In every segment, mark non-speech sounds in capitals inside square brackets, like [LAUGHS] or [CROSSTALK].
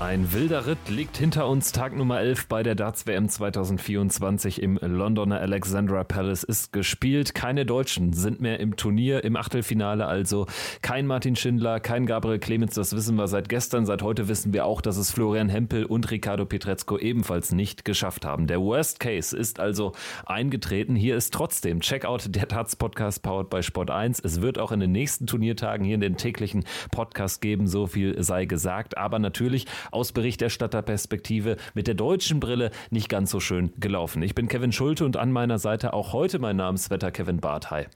Ein wilder Ritt liegt hinter uns. Tag Nummer 11 bei der Darts WM 2024 im Londoner Alexandra Palace ist gespielt. Keine Deutschen sind mehr im Turnier, im Achtelfinale also. Kein Martin Schindler, kein Gabriel Clemens, das wissen wir seit gestern. Seit heute wissen wir auch, dass es Florian Hempel und Ricardo Pietrezco ebenfalls nicht geschafft haben. Der Worst Case ist also eingetreten. Hier ist trotzdem Checkout der Darts Podcast powered by Sport 1. Es wird auch in den nächsten Turniertagen hier in den täglichen Podcast geben, so viel sei gesagt. Aber natürlich aus Berichterstatterperspektive mit der deutschen Brille nicht ganz so schön gelaufen. Ich bin Kevin Schulte und an meiner Seite auch heute mein Namensvetter Kevin Barth. Hi.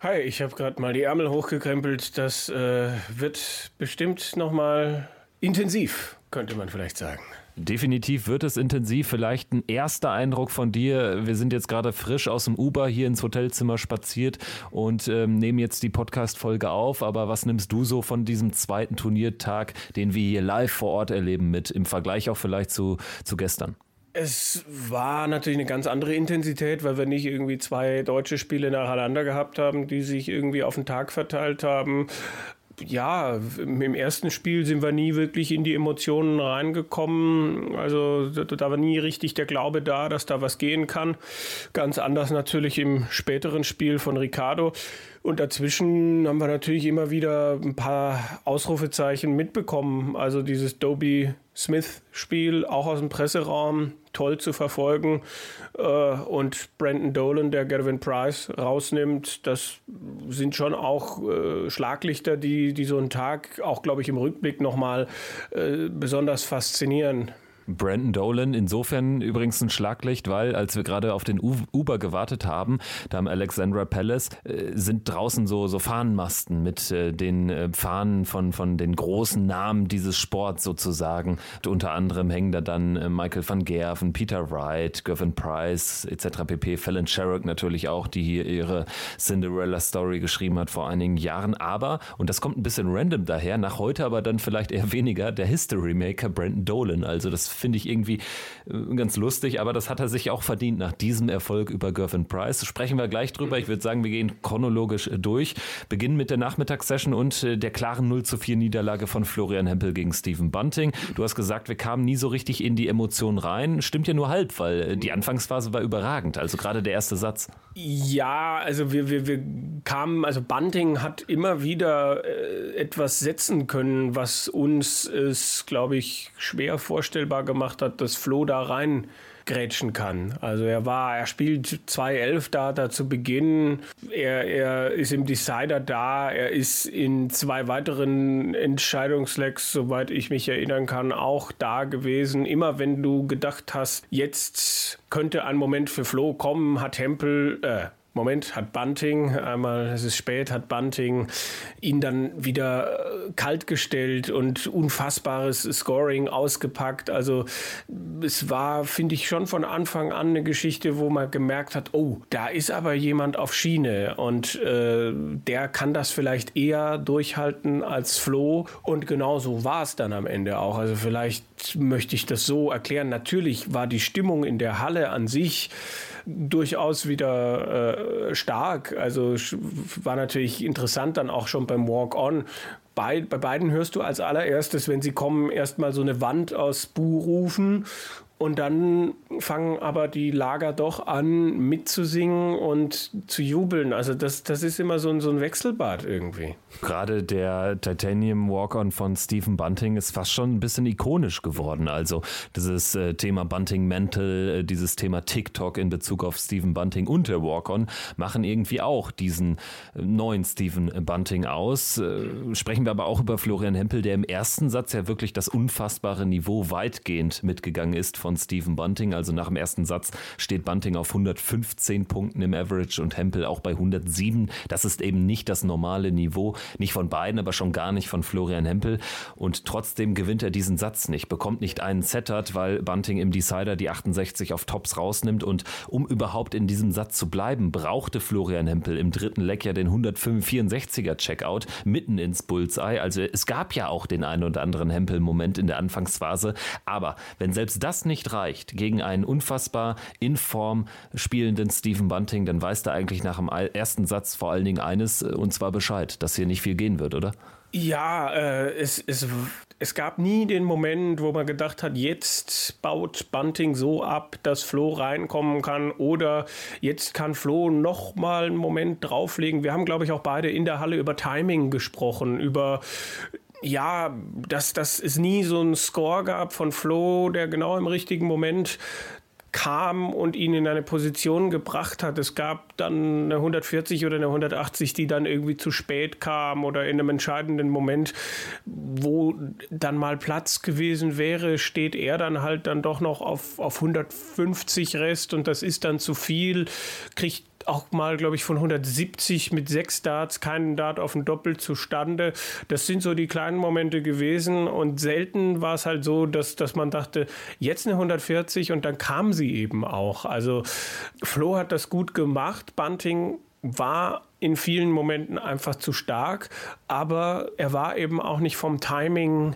Hi, ich habe gerade mal die Ärmel hochgekrempelt. Das äh, wird bestimmt nochmal intensiv, könnte man vielleicht sagen. Definitiv wird es intensiv. Vielleicht ein erster Eindruck von dir. Wir sind jetzt gerade frisch aus dem Uber hier ins Hotelzimmer spaziert und ähm, nehmen jetzt die Podcast-Folge auf. Aber was nimmst du so von diesem zweiten Turniertag, den wir hier live vor Ort erleben, mit im Vergleich auch vielleicht zu, zu gestern? Es war natürlich eine ganz andere Intensität, weil wir nicht irgendwie zwei deutsche Spiele nacheinander gehabt haben, die sich irgendwie auf den Tag verteilt haben ja, im ersten Spiel sind wir nie wirklich in die Emotionen reingekommen. Also da war nie richtig der Glaube da, dass da was gehen kann. Ganz anders natürlich im späteren Spiel von Ricardo. Und dazwischen haben wir natürlich immer wieder ein paar Ausrufezeichen mitbekommen. Also dieses Dobie Smith-Spiel, auch aus dem Presseraum, toll zu verfolgen. Äh, und Brandon Dolan, der Gavin Price rausnimmt, das sind schon auch äh, Schlaglichter, die, die so einen Tag auch, glaube ich, im Rückblick nochmal äh, besonders faszinieren. Brandon Dolan insofern übrigens ein Schlaglicht, weil als wir gerade auf den Uber gewartet haben, da am Alexandra Palace, äh, sind draußen so, so Fahnenmasten mit äh, den äh, Fahnen von, von den großen Namen dieses Sports sozusagen. Und unter anderem hängen da dann äh, Michael van Gerven, Peter Wright, Gavin Price etc. pp. Fallon Sherrock natürlich auch, die hier ihre Cinderella Story geschrieben hat vor einigen Jahren. Aber, und das kommt ein bisschen random daher, nach heute aber dann vielleicht eher weniger, der History Maker Brandon Dolan. Also das finde ich irgendwie äh, ganz lustig, aber das hat er sich auch verdient nach diesem Erfolg über Gervin Price. Sprechen wir gleich drüber. Ich würde sagen, wir gehen chronologisch äh, durch. Beginnen mit der Nachmittagssession und äh, der klaren 0 zu 4 Niederlage von Florian Hempel gegen Stephen Bunting. Du hast gesagt, wir kamen nie so richtig in die Emotionen rein. Stimmt ja nur halb, weil die Anfangsphase war überragend. Also gerade der erste Satz. Ja, also wir, wir, wir kamen, also Bunting hat immer wieder etwas setzen können, was uns ist, glaube ich, schwer vorstellbar gemacht hat, dass Flo da rein grätschen kann. Also er war, er spielt 2-11 da, da zu Beginn. Er, er ist im Decider da. Er ist in zwei weiteren Entscheidungslecks, soweit ich mich erinnern kann, auch da gewesen. Immer wenn du gedacht hast, jetzt könnte ein Moment für Flo kommen, hat Tempel, äh, Moment, hat Bunting, einmal, es ist spät, hat Bunting ihn dann wieder äh, kalt gestellt und unfassbares Scoring ausgepackt. Also es war, finde ich, schon von Anfang an eine Geschichte, wo man gemerkt hat, oh, da ist aber jemand auf Schiene und äh, der kann das vielleicht eher durchhalten als Flo. Und genau so war es dann am Ende auch. Also vielleicht möchte ich das so erklären. Natürlich war die Stimmung in der Halle an sich durchaus wieder äh, stark. Also war natürlich interessant dann auch schon beim Walk-On. Bei, bei beiden hörst du als allererstes, wenn sie kommen, erstmal so eine Wand aus Bu rufen und dann fangen aber die Lager doch an mitzusingen und zu jubeln. Also das, das ist immer so ein, so ein Wechselbad irgendwie. Gerade der Titanium Walk-On von Stephen Bunting ist fast schon ein bisschen ikonisch geworden. Also dieses äh, Thema Bunting Mental, äh, dieses Thema TikTok in Bezug auf Stephen Bunting und der Walk-On machen irgendwie auch diesen äh, neuen Stephen Bunting aus. Sprechen wir aber auch über Florian Hempel, der im ersten Satz ja wirklich das unfassbare Niveau weitgehend mitgegangen ist von von Stephen Bunting. Also nach dem ersten Satz steht Bunting auf 115 Punkten im Average und Hempel auch bei 107. Das ist eben nicht das normale Niveau, nicht von beiden, aber schon gar nicht von Florian Hempel. Und trotzdem gewinnt er diesen Satz nicht, bekommt nicht einen Settert, weil Bunting im Decider die 68 auf Tops rausnimmt. Und um überhaupt in diesem Satz zu bleiben, brauchte Florian Hempel im dritten Leck ja den 164er Checkout mitten ins Bullseye. Also es gab ja auch den einen oder anderen Hempel-Moment in der Anfangsphase. Aber wenn selbst das nicht nicht reicht gegen einen unfassbar in Form spielenden Stephen Bunting, dann weiß er eigentlich nach dem ersten Satz vor allen Dingen eines, äh, und zwar Bescheid, dass hier nicht viel gehen wird, oder? Ja, äh, es, es, es gab nie den Moment, wo man gedacht hat, jetzt baut Bunting so ab, dass Flo reinkommen kann oder jetzt kann Flo noch mal einen Moment drauflegen. Wir haben, glaube ich, auch beide in der Halle über Timing gesprochen, über ja, dass, dass es nie so einen Score gab von Flo, der genau im richtigen Moment kam und ihn in eine Position gebracht hat. Es gab dann eine 140 oder eine 180, die dann irgendwie zu spät kam oder in einem entscheidenden Moment, wo dann mal Platz gewesen wäre, steht er dann halt dann doch noch auf, auf 150 Rest und das ist dann zu viel, kriegt auch mal, glaube ich, von 170 mit sechs Darts, keinen Dart auf ein Doppel zustande. Das sind so die kleinen Momente gewesen und selten war es halt so, dass, dass man dachte, jetzt eine 140 und dann kam sie eben auch. Also Flo hat das gut gemacht. Bunting war in vielen Momenten einfach zu stark, aber er war eben auch nicht vom Timing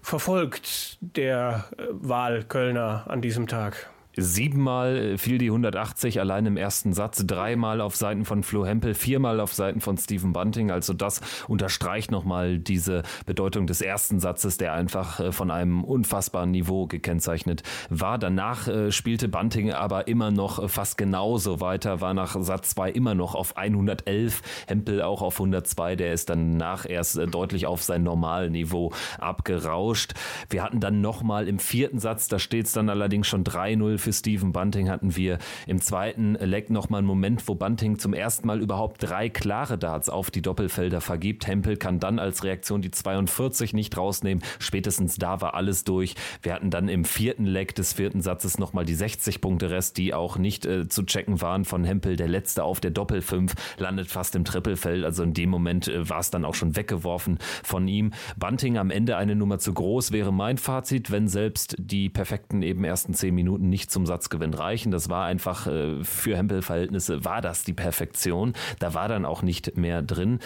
verfolgt, der äh, Wahlkölner an diesem Tag. Siebenmal äh, fiel die 180 allein im ersten Satz, dreimal auf Seiten von Flo Hempel, viermal auf Seiten von Stephen Bunting. Also das unterstreicht nochmal diese Bedeutung des ersten Satzes, der einfach äh, von einem unfassbaren Niveau gekennzeichnet war. Danach äh, spielte Bunting aber immer noch fast genauso weiter, war nach Satz 2 immer noch auf 111, Hempel auch auf 102. Der ist danach erst deutlich auf sein Normalniveau abgerauscht. Wir hatten dann nochmal im vierten Satz, da steht es dann allerdings schon 3-0 für Steven Bunting hatten wir im zweiten Leck nochmal einen Moment, wo Bunting zum ersten Mal überhaupt drei klare Darts auf die Doppelfelder vergibt. Hempel kann dann als Reaktion die 42 nicht rausnehmen. Spätestens da war alles durch. Wir hatten dann im vierten Leck des vierten Satzes nochmal die 60 Punkte Rest, die auch nicht äh, zu checken waren von Hempel. Der letzte auf der Doppel 5 landet fast im Trippelfeld. Also in dem Moment äh, war es dann auch schon weggeworfen von ihm. Bunting am Ende eine Nummer zu groß wäre mein Fazit, wenn selbst die perfekten eben ersten 10 Minuten nicht zum Satzgewinn reichen. Das war einfach äh, für Hempel-Verhältnisse war das die Perfektion. Da war dann auch nicht mehr drin.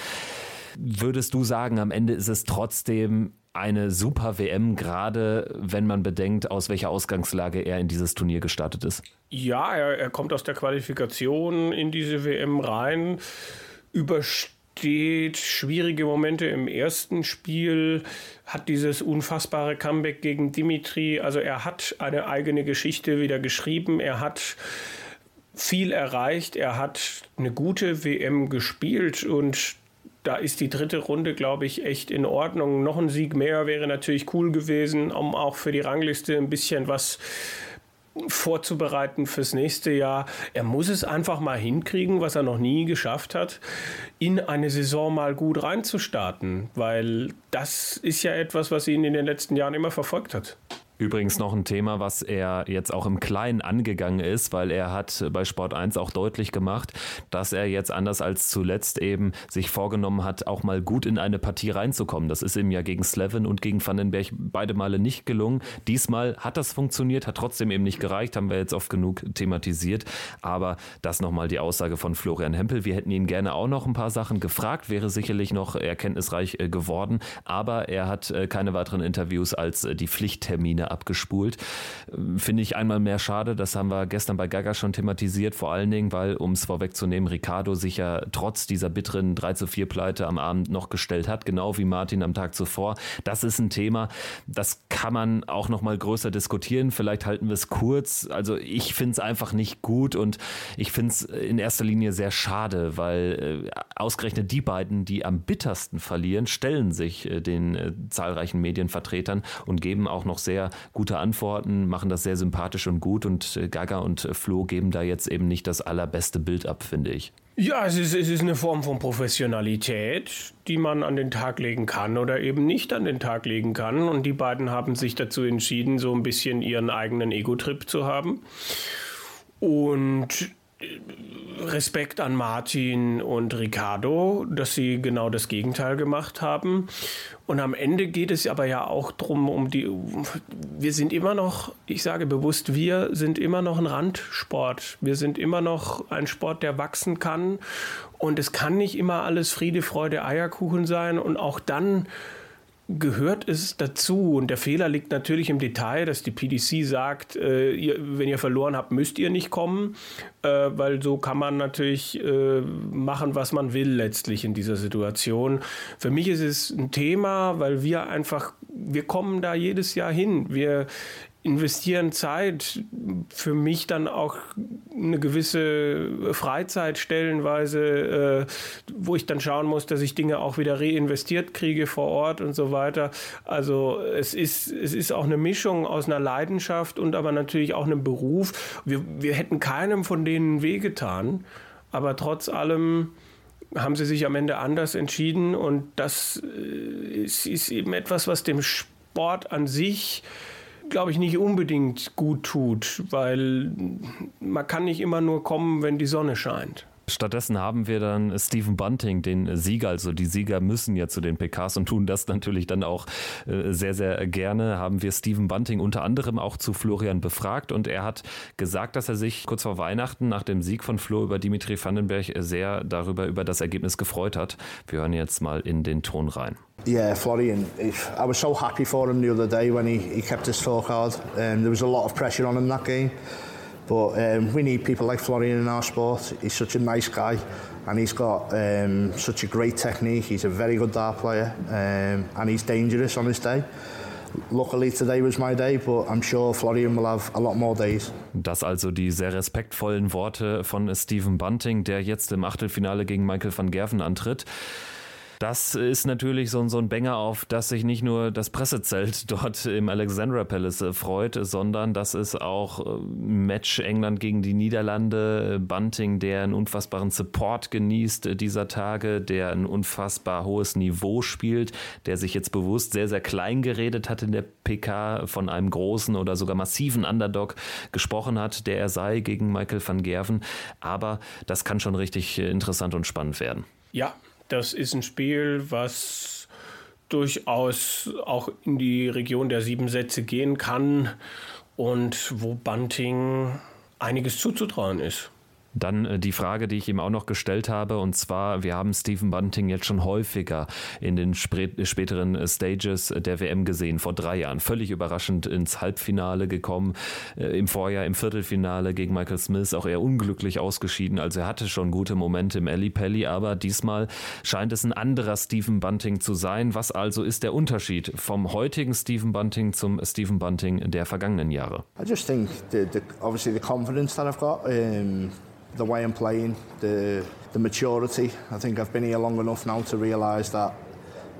Würdest du sagen, am Ende ist es trotzdem eine super WM, gerade wenn man bedenkt, aus welcher Ausgangslage er in dieses Turnier gestartet ist? Ja, er, er kommt aus der Qualifikation in diese WM rein, übersteht steht, schwierige Momente im ersten Spiel, hat dieses unfassbare Comeback gegen Dimitri. Also er hat eine eigene Geschichte wieder geschrieben. Er hat viel erreicht. Er hat eine gute WM gespielt und da ist die dritte Runde, glaube ich, echt in Ordnung. Noch ein Sieg mehr wäre natürlich cool gewesen, um auch für die Rangliste ein bisschen was vorzubereiten fürs nächste Jahr. Er muss es einfach mal hinkriegen, was er noch nie geschafft hat, in eine Saison mal gut reinzustarten, weil das ist ja etwas, was ihn in den letzten Jahren immer verfolgt hat. Übrigens noch ein Thema, was er jetzt auch im Kleinen angegangen ist, weil er hat bei Sport 1 auch deutlich gemacht, dass er jetzt anders als zuletzt eben sich vorgenommen hat, auch mal gut in eine Partie reinzukommen. Das ist ihm ja gegen Slevin und gegen Vandenberg beide Male nicht gelungen. Diesmal hat das funktioniert, hat trotzdem eben nicht gereicht, haben wir jetzt oft genug thematisiert. Aber das nochmal die Aussage von Florian Hempel. Wir hätten ihn gerne auch noch ein paar Sachen gefragt, wäre sicherlich noch erkenntnisreich äh, geworden, aber er hat äh, keine weiteren Interviews als äh, die Pflichttermine abgespult. Finde ich einmal mehr schade. Das haben wir gestern bei Gaga schon thematisiert. Vor allen Dingen, weil, um es vorwegzunehmen, Ricardo sich ja trotz dieser bitteren 3 zu 4 Pleite am Abend noch gestellt hat, genau wie Martin am Tag zuvor. Das ist ein Thema, das kann man auch noch mal größer diskutieren. Vielleicht halten wir es kurz. Also ich finde es einfach nicht gut und ich finde es in erster Linie sehr schade, weil äh, ausgerechnet die beiden, die am bittersten verlieren, stellen sich äh, den äh, zahlreichen Medienvertretern und geben auch noch sehr gute Antworten, machen das sehr sympathisch und gut und äh, Gaga und äh, Flo geben da jetzt eben nicht das allerbeste Bild ab, finde ich. Ja, es ist, es ist eine Form von Professionalität, die man an den Tag legen kann oder eben nicht an den Tag legen kann. Und die beiden haben sich dazu entschieden, so ein bisschen ihren eigenen Ego-Trip zu haben. Und Respekt an Martin und Ricardo, dass sie genau das Gegenteil gemacht haben. Und am Ende geht es aber ja auch darum, um die. Wir sind immer noch, ich sage bewusst, wir sind immer noch ein Randsport. Wir sind immer noch ein Sport, der wachsen kann. Und es kann nicht immer alles Friede, Freude, Eierkuchen sein. Und auch dann gehört es dazu. Und der Fehler liegt natürlich im Detail, dass die PDC sagt, äh, ihr, wenn ihr verloren habt, müsst ihr nicht kommen, äh, weil so kann man natürlich äh, machen, was man will letztlich in dieser Situation. Für mich ist es ein Thema, weil wir einfach, wir kommen da jedes Jahr hin. Wir investieren Zeit, für mich dann auch eine gewisse Freizeit stellenweise, äh, wo ich dann schauen muss, dass ich Dinge auch wieder reinvestiert kriege vor Ort und so weiter. Also es ist, es ist auch eine Mischung aus einer Leidenschaft und aber natürlich auch einem Beruf. Wir, wir hätten keinem von denen wehgetan, aber trotz allem haben sie sich am Ende anders entschieden und das äh, ist, ist eben etwas, was dem Sport an sich glaube ich, nicht unbedingt gut tut, weil man kann nicht immer nur kommen, wenn die Sonne scheint. Stattdessen haben wir dann Stephen Bunting, den Sieger. Also die Sieger müssen ja zu den PKs und tun das natürlich dann auch äh, sehr, sehr gerne. Haben wir Stephen Bunting unter anderem auch zu Florian befragt und er hat gesagt, dass er sich kurz vor Weihnachten nach dem Sieg von Flo über Dimitri Vandenberg sehr darüber über das Ergebnis gefreut hat. Wir hören jetzt mal in den Ton rein. Yeah, Florian. I was so happy for him the other day when he, he kept his scorecard. Um, there was a lot of pressure on him that game. But um, we need people like Florian in our sport. He's such a nice guy and he's got um, such a great technique. He's a very good dart player um, and he's dangerous on his day. Luckily today was my day, but I'm sure Florian will have a lot more days. Das also die sehr respektvollen Worte von Stephen Bunting, der jetzt im Achtelfinale gegen Michael van Gerven antritt. Das ist natürlich so, so ein Banger, auf das sich nicht nur das Pressezelt [LAUGHS] dort im Alexandra Palace äh, freut, sondern das ist auch äh, Match England gegen die Niederlande. Bunting, der einen unfassbaren Support genießt äh, dieser Tage, der ein unfassbar hohes Niveau spielt, der sich jetzt bewusst sehr, sehr klein geredet hat in der PK, von einem großen oder sogar massiven Underdog gesprochen hat, der er sei gegen Michael van Gerven. Aber das kann schon richtig interessant und spannend werden. Ja, das ist ein Spiel, was durchaus auch in die Region der sieben Sätze gehen kann und wo Bunting einiges zuzutrauen ist. Dann äh, die Frage, die ich ihm auch noch gestellt habe, und zwar, wir haben Stephen Bunting jetzt schon häufiger in den späteren äh, Stages der WM gesehen, vor drei Jahren. Völlig überraschend ins Halbfinale gekommen, äh, im Vorjahr im Viertelfinale gegen Michael Smith, auch eher unglücklich ausgeschieden. Also er hatte schon gute Momente im Alley Pally, aber diesmal scheint es ein anderer Stephen Bunting zu sein. Was also ist der Unterschied vom heutigen Stephen Bunting zum Stephen Bunting der vergangenen Jahre? I just think the, the, obviously the confidence that I've got. Um the way I'm playing, the, the maturity. I think I've been here long enough now to realise that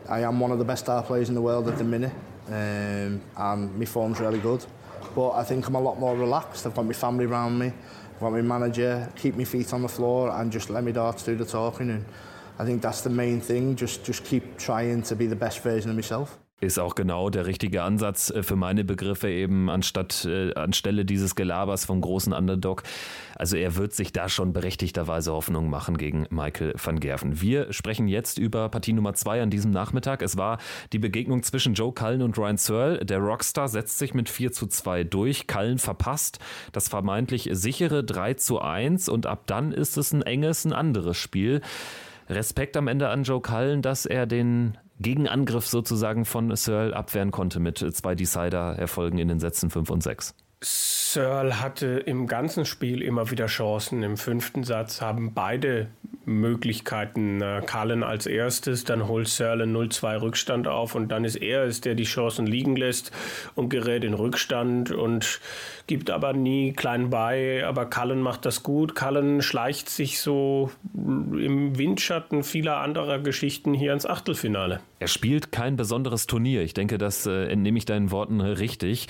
I am one of the best star players in the world at the minute, um, and my form's really good. But I think I'm a lot more relaxed. I've got my family around me, I've got my manager, keep my feet on the floor, and just let me darts do the talking. And I think that's the main thing. Just just keep trying to be the best version of myself. Ist auch genau der richtige Ansatz äh, für meine Begriffe eben anstatt äh, anstelle dieses Gelabers vom großen Underdog. Also er wird sich da schon berechtigterweise Hoffnung machen gegen Michael van Gerven. Wir sprechen jetzt über Partie Nummer zwei an diesem Nachmittag. Es war die Begegnung zwischen Joe Cullen und Ryan Searle. Der Rockstar setzt sich mit 4 zu 2 durch. Cullen verpasst das vermeintlich sichere 3 zu 1 und ab dann ist es ein enges, ein anderes Spiel. Respekt am Ende an Joe Cullen, dass er den Gegenangriff sozusagen von Searle abwehren konnte mit zwei Decider-Erfolgen in den Sätzen 5 und 6. Searle hatte im ganzen Spiel immer wieder Chancen. Im fünften Satz haben beide Möglichkeiten. Cullen als erstes, dann holt Searle 0-2 Rückstand auf und dann ist er es, der die Chancen liegen lässt und gerät in Rückstand und gibt aber nie klein bei. Aber Cullen macht das gut. Cullen schleicht sich so im Windschatten vieler anderer Geschichten hier ins Achtelfinale. Er spielt kein besonderes Turnier. Ich denke, das äh, entnehme ich deinen Worten richtig.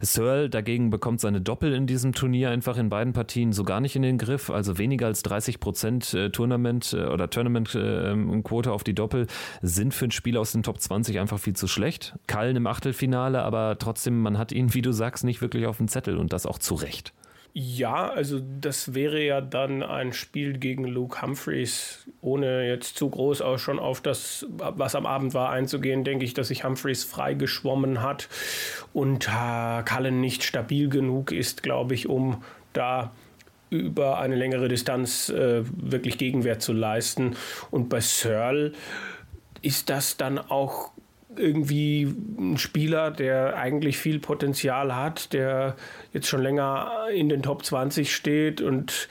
Searle dagegen bekommt seine Doppel in diesem Turnier einfach in beiden Partien so gar nicht in den Griff. Also weniger als 30 Prozent äh, Tournament äh, oder Tournament-Quote auf die Doppel sind für ein Spiel aus den Top 20 einfach viel zu schlecht. Kallen im Achtelfinale, aber trotzdem, man hat ihn, wie du sagst, nicht wirklich auf dem Zettel und das auch zu Recht. Ja, also das wäre ja dann ein Spiel gegen Luke Humphreys. Ohne jetzt zu groß auch schon auf das, was am Abend war, einzugehen, denke ich, dass sich Humphreys freigeschwommen hat und äh, Cullen nicht stabil genug ist, glaube ich, um da über eine längere Distanz äh, wirklich Gegenwehr zu leisten. Und bei Searle ist das dann auch irgendwie ein Spieler, der eigentlich viel Potenzial hat, der jetzt schon länger in den Top 20 steht und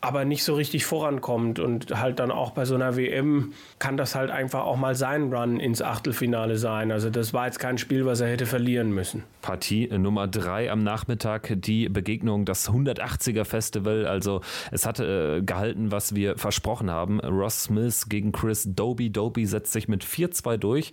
aber nicht so richtig vorankommt. Und halt dann auch bei so einer WM kann das halt einfach auch mal sein Run ins Achtelfinale sein. Also das war jetzt kein Spiel, was er hätte verlieren müssen. Partie Nummer drei am Nachmittag, die Begegnung, das 180er Festival. Also es hatte äh, gehalten, was wir versprochen haben. Ross Smith gegen Chris Doby. Doby setzt sich mit 4-2 durch.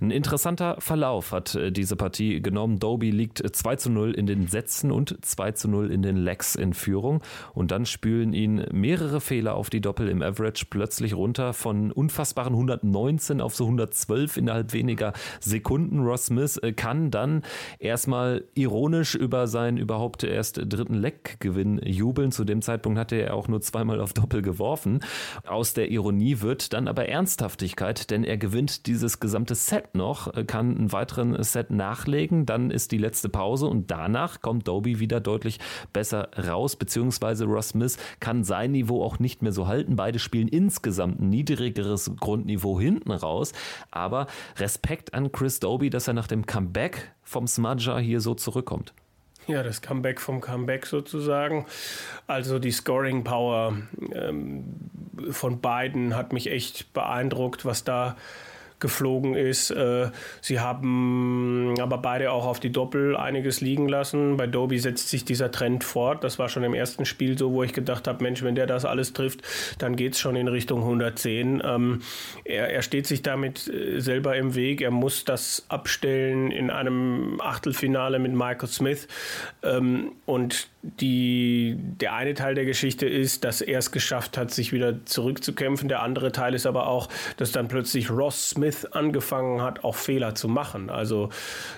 Ein interessanter Verlauf hat äh, diese Partie genommen. Doby liegt 2 zu 0 in den Sätzen und 2 zu 0 in den Legs in Führung. Und dann spülen ihn mehrere Fehler auf die Doppel im Average plötzlich runter von unfassbaren 119 auf so 112 innerhalb weniger Sekunden. Ross Smith äh, kann dann erstmal ironisch über seinen überhaupt erst dritten Leckgewinn jubeln. Zu dem Zeitpunkt hatte er auch nur zweimal auf Doppel geworfen. Aus der Ironie wird dann aber Ernsthaftigkeit, denn er gewinnt dieses gesamte Set noch, äh, kann einen weiteren Set nachlegen. Dann ist die letzte Pause und danach kommt Doby wieder deutlich besser raus, beziehungsweise Ross Smith kann sein Niveau auch nicht mehr so halten. Beide spielen insgesamt ein niedrigeres Grundniveau hinten raus. Aber Respekt an Chris Doby, dass er nach dem Comeback vom Smudger hier so zurückkommt. Ja, das Comeback vom Comeback sozusagen. Also die Scoring Power ähm, von beiden hat mich echt beeindruckt, was da geflogen ist. Äh, sie haben aber beide auch auf die Doppel einiges liegen lassen. Bei Doby setzt sich dieser Trend fort. Das war schon im ersten Spiel so, wo ich gedacht habe, Mensch, wenn der das alles trifft, dann geht es schon in Richtung 110. Ähm, er, er steht sich damit äh, selber im Weg. Er muss das abstellen in einem Achtelfinale mit Michael Smith. Ähm, und die, der eine Teil der Geschichte ist, dass er es geschafft hat, sich wieder zurückzukämpfen. Der andere Teil ist aber auch, dass dann plötzlich Ross Smith angefangen hat, auch Fehler zu machen. Also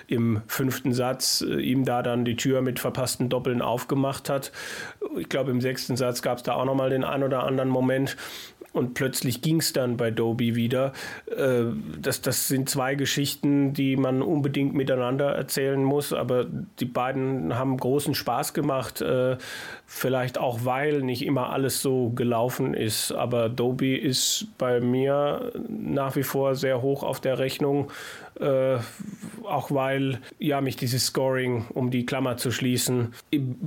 im fünften Satz äh, ihm da dann die Tür mit verpassten Doppeln aufgemacht hat. Ich glaube, im sechsten Satz gab es da auch nochmal den ein oder anderen Moment, und plötzlich ging es dann bei Doby wieder. Äh, das, das sind zwei Geschichten, die man unbedingt miteinander erzählen muss, aber die beiden haben großen Spaß gemacht, äh, vielleicht auch weil nicht immer alles so gelaufen ist. Aber Doby ist bei mir nach wie vor sehr hoch auf der Rechnung. Äh, auch weil ja mich dieses Scoring, um die Klammer zu schließen,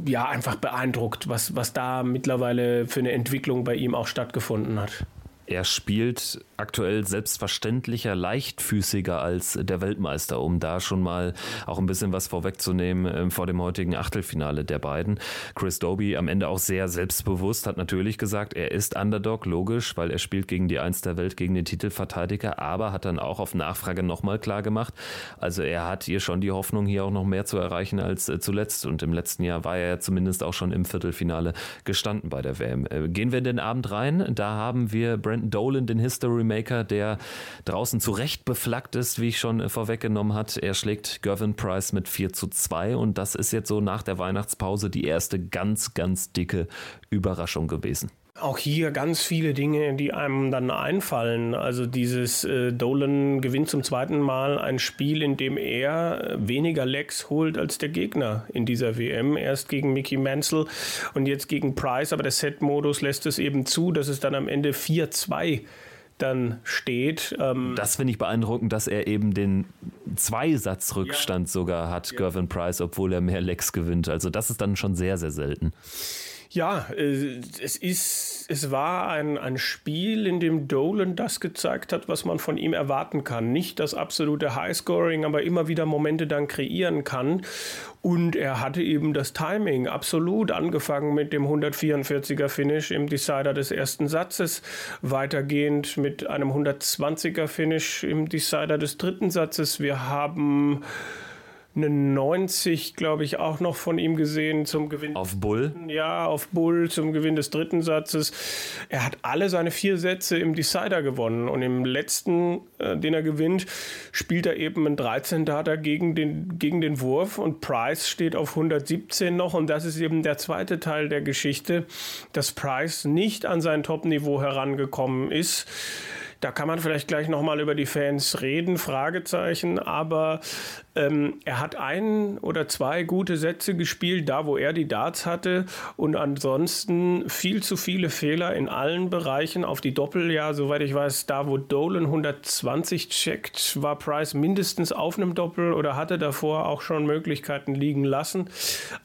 ja einfach beeindruckt, was, was da mittlerweile für eine Entwicklung bei ihm auch stattgefunden hat. Er spielt aktuell selbstverständlicher, leichtfüßiger als der Weltmeister, um da schon mal auch ein bisschen was vorwegzunehmen äh, vor dem heutigen Achtelfinale der beiden. Chris Doby am Ende auch sehr selbstbewusst, hat natürlich gesagt, er ist Underdog, logisch, weil er spielt gegen die Eins der Welt, gegen den Titelverteidiger, aber hat dann auch auf Nachfrage nochmal klar gemacht, also er hat hier schon die Hoffnung, hier auch noch mehr zu erreichen als äh, zuletzt und im letzten Jahr war er zumindest auch schon im Viertelfinale gestanden bei der WM. Äh, gehen wir in den Abend rein, da haben wir Brandon Dolan, den History Maker, der draußen zurecht beflaggt ist, wie ich schon äh, vorweggenommen hat. Er schlägt Gervin Price mit 4 zu 2 und das ist jetzt so nach der Weihnachtspause die erste ganz, ganz dicke Überraschung gewesen. Auch hier ganz viele Dinge, die einem dann einfallen. Also dieses äh, Dolan gewinnt zum zweiten Mal ein Spiel, in dem er weniger Lecks holt als der Gegner in dieser WM. Erst gegen Mickey Mansell und jetzt gegen Price, aber der Set-Modus lässt es eben zu, dass es dann am Ende 4-2 dann steht. Ähm das finde ich beeindruckend, dass er eben den Zweisatzrückstand ja. sogar hat, ja. Gervin Price, obwohl er mehr Lecks gewinnt. Also das ist dann schon sehr, sehr selten. Ja, äh, es ist, es war ein, ein Spiel, in dem Dolan das gezeigt hat, was man von ihm erwarten kann. Nicht das absolute Highscoring, aber immer wieder Momente dann kreieren kann. Und er hatte eben das Timing absolut angefangen mit dem 144er Finish im Decider des ersten Satzes, weitergehend mit einem 120er Finish im Decider des dritten Satzes. Wir haben eine 90, glaube ich, auch noch von ihm gesehen zum Gewinn. Auf Bull? Ja, auf Bull zum Gewinn des dritten Satzes. Er hat alle seine vier Sätze im Decider gewonnen und im letzten, äh, den er gewinnt, spielt er eben einen 13 Data gegen den, gegen den Wurf und Price steht auf 117 noch und das ist eben der zweite Teil der Geschichte, dass Price nicht an sein Top-Niveau herangekommen ist Da kann man vielleicht gleich nochmal über die Fans reden, Fragezeichen. Aber ähm, er hat ein oder zwei gute Sätze gespielt, da wo er die Darts hatte. Und ansonsten viel zu viele Fehler in allen Bereichen auf die Doppel. Ja, soweit ich weiß, da wo Dolan 120 checkt, war Price mindestens auf einem Doppel oder hatte davor auch schon Möglichkeiten liegen lassen.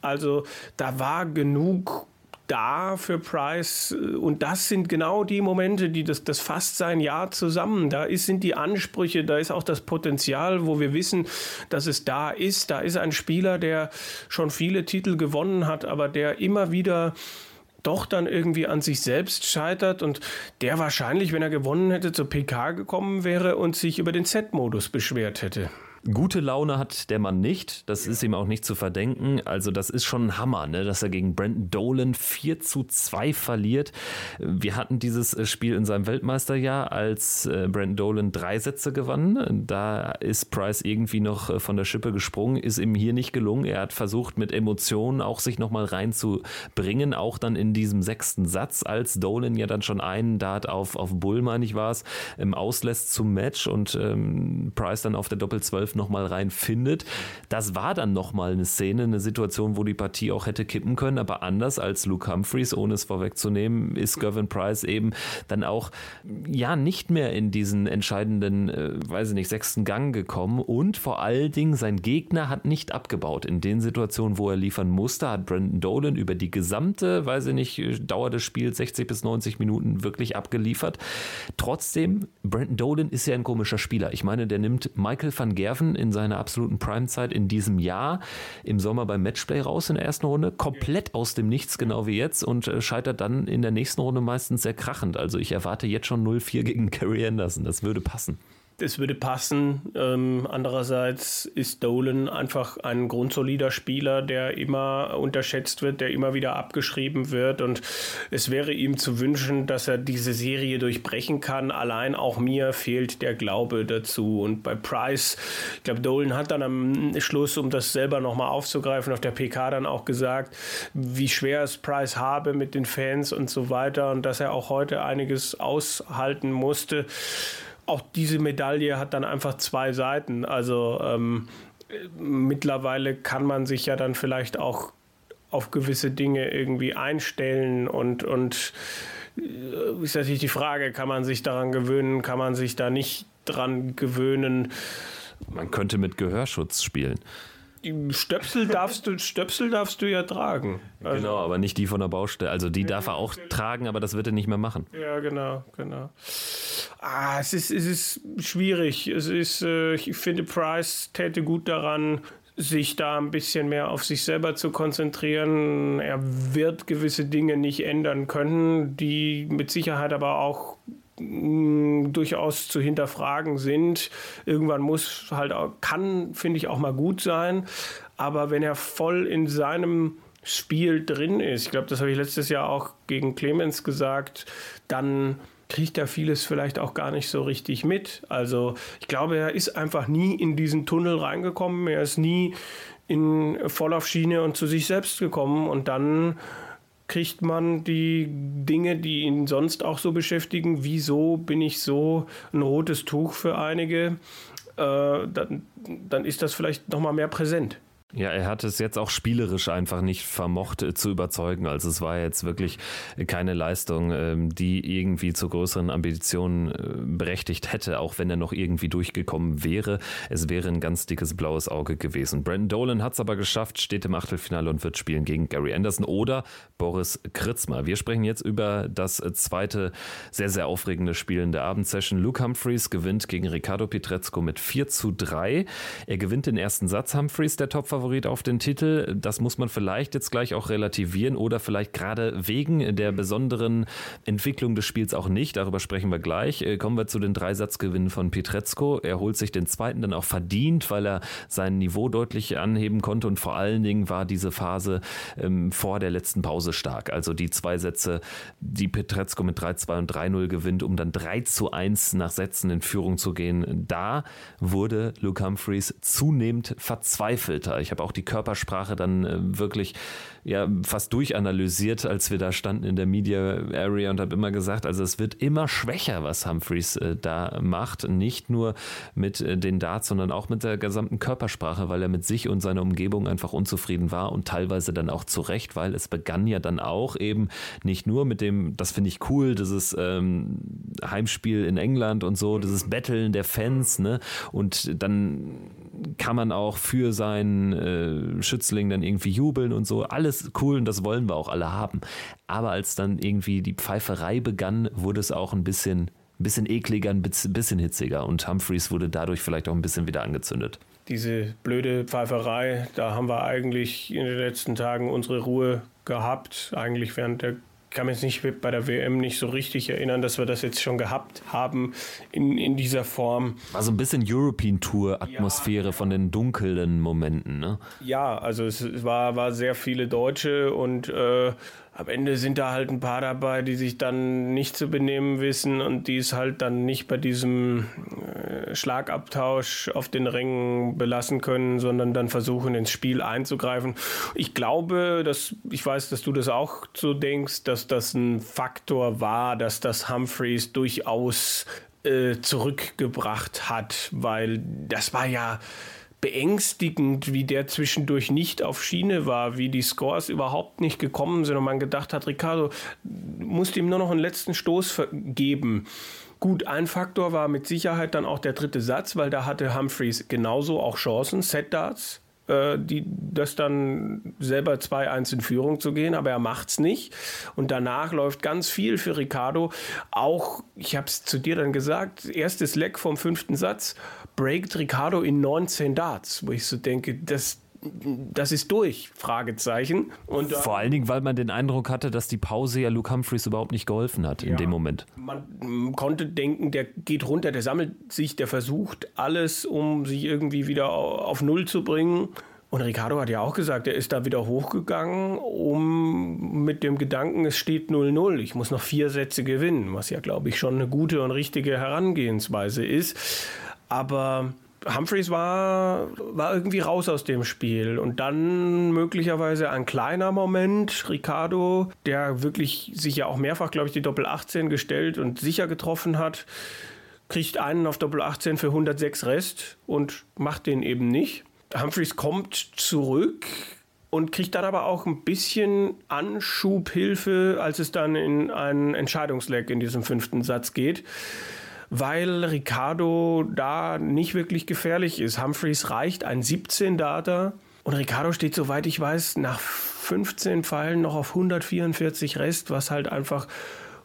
Also da war genug da für Price. Und das sind genau die Momente, die das, das fasst sein Jahr zusammen. Da ist, sind die Ansprüche, da ist auch das Potenzial, wo wir wissen, dass es da ist. Da ist ein Spieler, der schon viele Titel gewonnen hat, aber der immer wieder doch dann irgendwie an sich selbst scheitert und der wahrscheinlich, wenn er gewonnen hätte, zur PK gekommen wäre und sich über den Z-Modus beschwert hätte. Gute Laune hat der Mann nicht. Das ist ihm auch nicht zu verdenken. Also, das ist schon ein Hammer, ne? dass er gegen Brandon Dolan 4 zu 2 verliert. Wir hatten dieses äh, Spiel in seinem Weltmeisterjahr, als äh, Brandon Dolan drei Sätze gewann. Da ist Price irgendwie noch äh, von der Schippe gesprungen, ist ihm hier nicht gelungen. Er hat versucht, mit Emotionen auch sich nochmal reinzubringen, auch dann in diesem sechsten Satz, als Dolan ja dann schon einen Dart auf, auf Bull, meine ich war es, auslässt zum Match und ähm, Price dann auf der Doppel 12 12 nochmal reinfindet. Das war dann nochmal eine Szene, eine Situation, wo die Partie auch hätte kippen können, aber anders als Luke Humphreys, ohne es vorwegzunehmen, ist Gervin Price eben dann auch ja nicht mehr in diesen entscheidenden, äh, weiß ich nicht, sechsten Gang gekommen und vor allen Dingen sein Gegner hat nicht abgebaut. In den Situationen, wo er liefern musste, hat Brandon Dolan über die gesamte, weiß ich nicht, Dauer des Spiels 60 bis 90 Minuten wirklich abgeliefert. Trotzdem, Brandon Dolan ist ja ein komischer Spieler. Ich meine, der nimmt Michael van Gerven Gerven in seiner absoluten Primezeit in diesem Jahr im Sommer beim Matchplay raus in der ersten Runde, komplett aus dem Nichts, genau wie jetzt, und äh, scheitert dann in der nächsten Runde meistens sehr krachend. Also ich erwarte jetzt schon 0-4 gegen Gary Anderson. Das würde passen es würde passen. Ähm, andererseits ist Dolan einfach ein grundsolider Spieler, der immer unterschätzt wird, der immer wieder abgeschrieben wird. Und es wäre ihm zu wünschen, dass er diese Serie durchbrechen kann. Allein auch mir fehlt der Glaube dazu. Und bei Price, ich glaube, Dolan hat dann am Schluss, um das selber nochmal aufzugreifen, auf der PK dann auch gesagt, wie schwer es Price habe mit den Fans und so weiter. Und dass er auch heute einiges aushalten musste auch diese Medaille hat dann einfach zwei Seiten. Also ähm, mittlerweile kann man sich ja dann vielleicht auch auf gewisse Dinge irgendwie einstellen und, und äh, ist natürlich die Frage, kann man sich daran gewöhnen, kann man sich da nicht dran gewöhnen. Man könnte mit Gehörschutz spielen. Stöpsel darfst du, Stöpsel darfst du ja tragen. Also, genau, aber nicht die von der Baustelle. Also die darf er auch tragen, aber das wird er nicht mehr machen. Ja, genau, genau. Ah, es ist, es ist schwierig. Es ist, äh, ich finde, Price täte gut daran, sich da ein bisschen mehr auf sich selber zu konzentrieren. Er wird gewisse Dinge nicht ändern können, die mit Sicherheit aber auch durchaus zu hinterfragen sind. Irgendwann muss halt auch, kann, finde ich, auch mal gut sein. Aber wenn er voll in seinem Spiel drin ist, ich glaube, das habe ich letztes Jahr auch gegen Clemens gesagt, dann kriegt er vieles vielleicht auch gar nicht so richtig mit. Also ich glaube, er ist einfach nie in diesen Tunnel reingekommen. Er ist nie in voll auf Schiene und zu sich selbst gekommen und dann kriegt man die Dinge, die ihn sonst auch so beschäftigen. Wieso bin ich so ein rotes Tuch für einige? Äh, dann, dann ist das vielleicht noch mal mehr präsent. Ja, er hat es jetzt auch spielerisch einfach nicht vermocht äh, zu überzeugen. Also es war jetzt wirklich keine Leistung, ähm, die irgendwie zu größeren Ambitionen äh, berechtigt hätte, auch wenn er noch irgendwie durchgekommen wäre. Es wäre ein ganz dickes blaues Auge gewesen. Brandon Dolan hat es aber geschafft, steht im Achtelfinale und wird spielen gegen Gary Anderson oder Boris Kritzmer. Wir sprechen jetzt über das zweite sehr, sehr aufregende Spiel in der Abendsession. Luke Humphreys gewinnt gegen Ricardo Pietrezco mit 4 zu 3. Er gewinnt den ersten Satz. Humphreys, der Topfer Favorit auf den Titel. Das muss man vielleicht jetzt gleich auch relativieren oder vielleicht gerade wegen der besonderen Entwicklung des Spiels auch nicht. Darüber sprechen wir gleich. Äh, kommen wir zu den Dreisatzgewinnen von Pietrezco. Er holt sich den zweiten dann auch verdient, weil er sein Niveau deutlich anheben konnte und vor allen Dingen war diese Phase ähm, vor der letzten Pause stark. Also die zwei Sätze, die Pietrezco mit 3-2 und 3-0 gewinnt, um dann 3 zu 1 nach Sätzen in Führung zu gehen. Da wurde Luke Humphreys zunehmend verzweifelter. Ich Ich habe auch die Körpersprache dann äh, wirklich ja fast durchanalysiert, als wir da standen in der Media Area und habe immer gesagt, also es wird immer schwächer, was Humphreys äh, da macht. Nicht nur mit äh, den Darts, sondern auch mit der gesamten Körpersprache, weil er mit sich und seiner Umgebung einfach unzufrieden war und teilweise dann auch zu Recht, weil es begann ja dann auch eben nicht nur mit dem, das finde ich cool, dieses ähm, Heimspiel in England und so, dieses Betteln der Fans, ne? Und dann kann man auch für seinen äh, Schützling dann irgendwie jubeln und so. Alles cool und das wollen wir auch alle haben. Aber als dann irgendwie die Pfeiferei begann, wurde es auch ein bisschen, ein bisschen ekliger, ein bisschen hitziger und Humphreys wurde dadurch vielleicht auch ein bisschen wieder angezündet. Diese blöde Pfeiferei, da haben wir eigentlich in den letzten Tagen unsere Ruhe gehabt, eigentlich während der kann mich nicht bei der WM nicht so richtig erinnern, dass wir das jetzt schon gehabt haben in, in dieser Form. War so ein bisschen European Tour Atmosphäre ja, von den dunklen Momenten, ne? Ja, also es war, war sehr viele Deutsche und äh, am Ende sind da halt ein paar dabei, die sich dann nicht zu benehmen wissen und die es halt dann nicht bei diesem äh, Schlagabtausch auf den Rängen belassen können, sondern dann versuchen, ins Spiel einzugreifen. Ich glaube, dass, ich weiß, dass du das auch so denkst, dass das ein Faktor war, dass das Humphreys durchaus äh, zurückgebracht hat, weil das war ja beängstigend, wie der zwischendurch nicht auf Schiene war, wie die Scores überhaupt nicht gekommen sind und man gedacht hat, Ricardo musste ihm nur noch einen letzten Stoß geben. Gut, ein Faktor war mit Sicherheit dann auch der dritte Satz, weil da hatte Humphreys genauso auch Chancen, Set-Darts, äh, die, das dann selber 2-1 in Führung zu gehen, aber er macht es nicht. Und danach läuft ganz viel für Ricardo. Auch, ich habe es zu dir dann gesagt, erstes Leck vom fünften Satz, breakt Ricardo in 19 Darts, wo ich so denke, das, das ist durch, Fragezeichen. Und, Vor allen Dingen, weil man den Eindruck hatte, dass die Pause ja Luke Humphreys überhaupt nicht geholfen hat ja, in dem Moment. Man konnte denken, der geht runter, der sammelt sich, der versucht alles, um sich irgendwie wieder auf Null zu bringen. Und Ricardo hat ja auch gesagt, er ist da wieder hochgegangen, um mit dem Gedanken, es steht 0-0, ich muss noch vier Sätze gewinnen, was ja, glaube ich, schon eine gute und richtige Herangehensweise ist. Aber Humphreys war, war irgendwie raus aus dem Spiel. Und dann möglicherweise ein kleiner Moment. Ricardo, der wirklich sich ja auch mehrfach, glaube ich, die Doppel 18 gestellt und sicher getroffen hat, kriegt einen auf Doppel 18 für 106 Rest und macht den eben nicht. Humphreys kommt zurück und kriegt dann aber auch ein bisschen Anschubhilfe, als es dann in einen Entscheidungsleck in diesem fünften Satz geht weil Ricardo da nicht wirklich gefährlich ist. Humphreys reicht ein 17-Data und Ricardo steht, soweit ich weiß, nach 15 Pfeilen noch auf 144 Rest, was halt einfach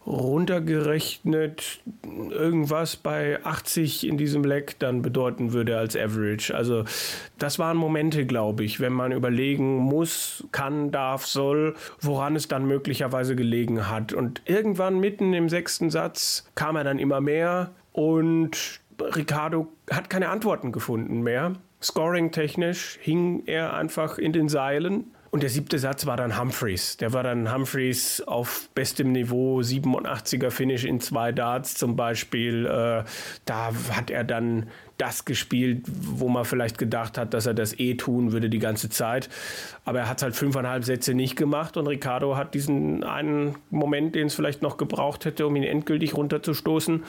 runtergerechnet irgendwas bei 80 in diesem Leck dann bedeuten würde als Average. Also das waren Momente, glaube ich, wenn man überlegen muss, kann, darf, soll, woran es dann möglicherweise gelegen hat. Und irgendwann mitten im sechsten Satz kam er dann immer mehr und Ricardo hat keine Antworten gefunden mehr. Scoring-technisch hing er einfach in den Seilen und der siebte Satz war dann Humphreys. Der war dann Humphreys auf bestem Niveau, 87er Finish in zwei Darts zum Beispiel. Äh, da hat er dann das gespielt, wo man vielleicht gedacht hat, dass er das eh tun würde die ganze Zeit. Aber er hat halt fünfeinhalb Sätze nicht gemacht und Ricardo hat diesen einen Moment, den es vielleicht noch gebraucht hätte, um ihn endgültig runterzustoßen,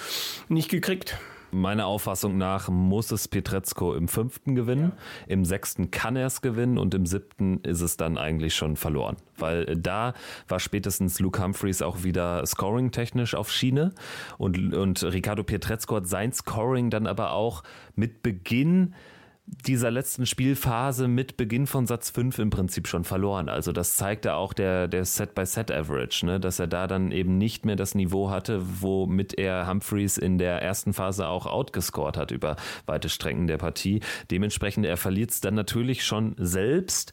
nicht gekriegt. Meiner Auffassung nach muss es Petrezko im fünften gewinnen, ja. im sechsten kann er es gewinnen und im siebten ist es dann eigentlich schon verloren. Weil da war spätestens Luke Humphreys auch wieder scoring-technisch auf Schiene und, und Ricardo Pietrezco hat sein Scoring dann aber auch mit Beginn dieser letzten Spielphase mit Beginn von Satz 5 im Prinzip schon verloren. Also das zeigte auch der, der Set-by-Set-Average, ne? dass er da dann eben nicht mehr das Niveau hatte, womit er Humphreys in der ersten Phase auch outgescored hat über weite Strecken der Partie. Dementsprechend, er verliert es dann natürlich schon selbst,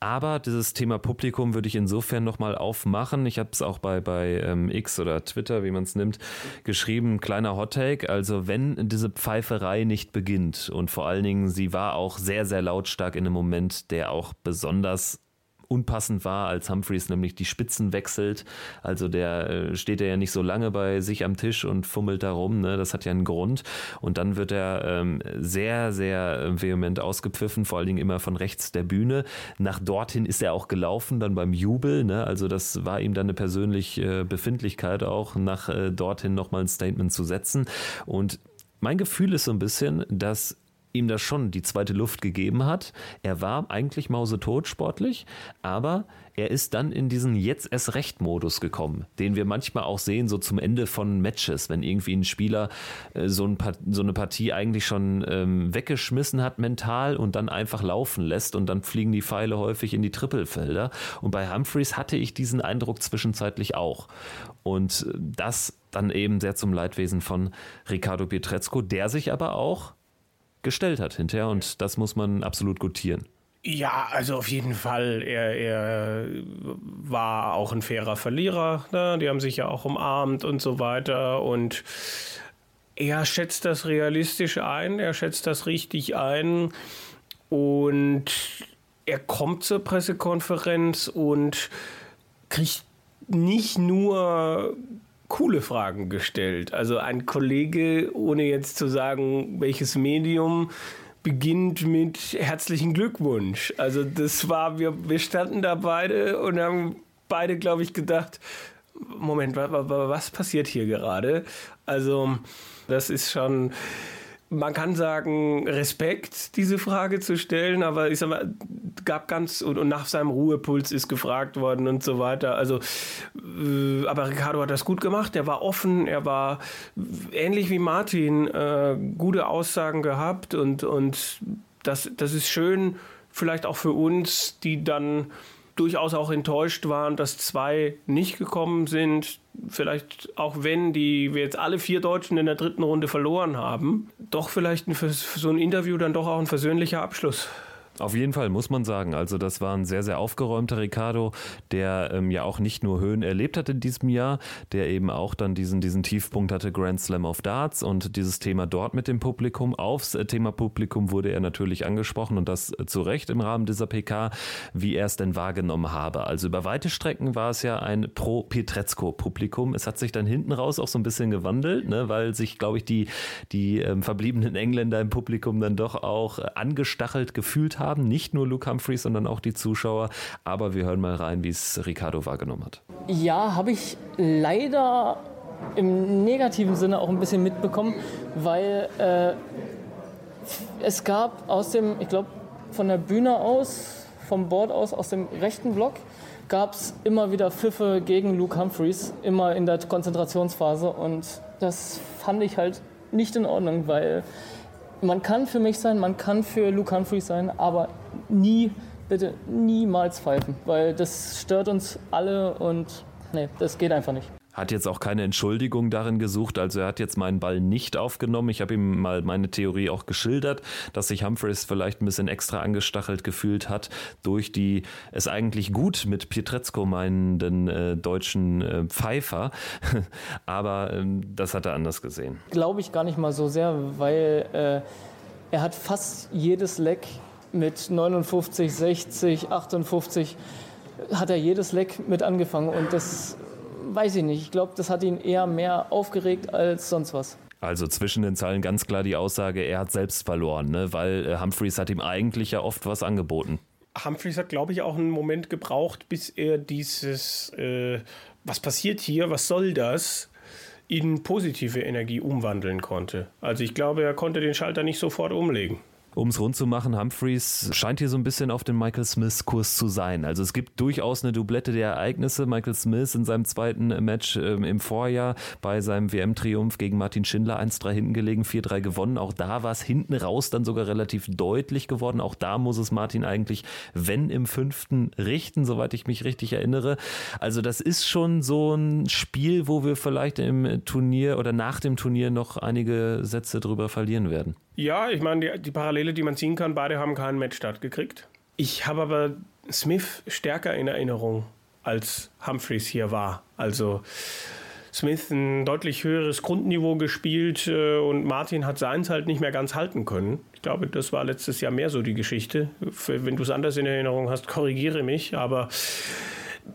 aber dieses Thema Publikum würde ich insofern nochmal aufmachen. Ich habe es auch bei, bei ähm, X oder Twitter, wie man es nimmt, geschrieben, kleiner Hottake. Also wenn diese Pfeiferei nicht beginnt und vor allen Dingen sie war auch sehr, sehr lautstark in einem Moment, der auch besonders unpassend war, als Humphreys nämlich die Spitzen wechselt. Also der äh, steht ja nicht so lange bei sich am Tisch und fummelt da rum. Ne? Das hat ja einen Grund. Und dann wird er ähm, sehr, sehr vehement ausgepfiffen, vor allen Dingen immer von rechts der Bühne. Nach dorthin ist er auch gelaufen, dann beim Jubel. Ne? Also das war ihm dann eine persönliche äh, Befindlichkeit auch, nach äh, dorthin nochmal ein Statement zu setzen. Und mein Gefühl ist so ein bisschen, dass ihm das schon die zweite Luft gegeben hat. Er war eigentlich mausetot sportlich, aber er ist dann in diesen jetzt erst recht Modus gekommen, den wir manchmal auch sehen, so zum Ende von Matches, wenn irgendwie ein Spieler äh, so, ein so, eine Partie eigentlich schon ähm, weggeschmissen hat mental und dann einfach laufen lässt und dann fliegen die Pfeile häufig in die Trippelfelder. Und bei Humphreys hatte ich diesen Eindruck zwischenzeitlich auch. Und das dann eben sehr zum Leidwesen von Ricardo Pietrezco, der sich aber auch gestellt hat hinterher und das muss man absolut gutieren. Ja, also auf jeden Fall. Er, er war auch ein fairer Verlierer. Ne? Die haben sich ja auch umarmt und so weiter. Und er schätzt das realistisch ein, er schätzt das richtig ein. Und er kommt zur Pressekonferenz und kriegt nicht nur coole Fragen gestellt. Also ein Kollege, ohne jetzt zu sagen, welches Medium, beginnt mit herzlichen Glückwunsch. Also das war, wir, wir standen da beide und haben beide, glaube ich, gedacht, Moment, was passiert hier gerade? Also das ist schon man kann sagen, Respekt, diese Frage zu stellen, aber ich sag mal, gab ganz, und, und nach seinem Ruhepuls ist gefragt worden und so weiter. Also, äh, aber Ricardo hat das gut gemacht, er war offen, er war ähnlich wie Martin, äh, gute Aussagen gehabt und, und das, das ist schön, vielleicht auch für uns, die dann durchaus auch enttäuscht waren, dass zwei nicht gekommen sind. Vielleicht auch wenn die wir jetzt alle vier Deutschen in der dritten Runde verloren haben, doch vielleicht für so ein Interview dann doch auch ein versöhnlicher Abschluss. Auf jeden Fall muss man sagen. Also das war ein sehr, sehr aufgeräumter Ricardo, der ähm, ja auch nicht nur Höhen erlebt hat in diesem Jahr, der eben auch dann diesen, diesen Tiefpunkt hatte, Grand Slam of Darts und dieses Thema dort mit dem Publikum. Aufs äh, Thema Publikum wurde er natürlich angesprochen und das äh, zu Recht im Rahmen dieser PK, wie er es denn wahrgenommen habe. Also über weite Strecken war es ja ein Pro-Pietrezco-Publikum. Es hat sich dann hinten raus auch so ein bisschen gewandelt, ne, weil sich, glaube ich, die, die ähm, verbliebenen Engländer im Publikum dann doch auch äh, angestachelt gefühlt haben haben. Nicht nur Luke Humphreys, sondern auch die Zuschauer. Aber wir hören mal rein, wie es Ricardo wahrgenommen hat. Ja, habe ich leider im negativen Sinne auch ein bisschen mitbekommen, weil äh, es gab aus dem, ich glaube, von der Bühne aus, vom Board aus, aus dem rechten Block, gab es immer wieder Pfiffe gegen Luke Humphreys, immer in der Konzentrationsphase. Und das fand ich halt nicht in Ordnung, weil man kann für mich sein, man kann für Luke Humphreys sein, aber nie, bitte niemals pfeifen, weil das stört uns alle und nee, das geht einfach nicht hat jetzt auch keine Entschuldigung darin gesucht. Also er hat jetzt meinen Ball nicht aufgenommen. Ich habe ihm mal meine Theorie auch geschildert, dass sich Humphreys vielleicht ein bisschen extra angestachelt gefühlt hat durch die es eigentlich gut mit Pietrezco meinenden äh, deutschen äh, Pfeifer. [LAUGHS] Aber ähm, das hat er anders gesehen. Glaube ich gar nicht mal so sehr, weil äh, er hat fast jedes Leck mit 59, 60, 58 hat er jedes Leck mit angefangen und das weiß ich nicht. Ich glaube, das hat ihn eher mehr aufgeregt als sonst was. Also zwischen den Zeilen ganz klar die Aussage, er hat selbst verloren, ne? weil äh, Humphreys hat ihm eigentlich ja oft was angeboten. Humphreys hat, glaube ich, auch einen Moment gebraucht, bis er dieses, äh, was passiert hier, was soll das, in positive Energie umwandeln konnte. Also ich glaube, er konnte den Schalter nicht sofort umlegen um es rund zu machen, Humphreys scheint hier so ein bisschen auf den Michael Smith-Kurs zu sein. Also es gibt durchaus eine Doublette der Ereignisse. Michael Smith in seinem zweiten Match ähm, im Vorjahr bei seinem WM-Triumph gegen Martin Schindler 1-3 hinten gelegen, 4-3 gewonnen. Auch da war es hinten raus dann sogar relativ deutlich geworden. Auch da muss es Martin eigentlich, wenn im fünften, richten, soweit ich mich richtig erinnere. Also das ist schon so ein Spiel, wo wir vielleicht im Turnier oder nach dem Turnier noch einige Sätze drüber verlieren werden. Ja, ich meine, die, die Parallele, die man ziehen kann, beide haben keinen Match stattgekriegt. Ich habe aber Smith stärker in Erinnerung, als Humphreys hier war. Also Smith ein deutlich höheres Grundniveau gespielt äh, und Martin hat seins halt nicht mehr ganz halten können. Ich glaube, das war letztes Jahr mehr so die Geschichte. Wenn du es anders in Erinnerung hast, korrigiere mich, aber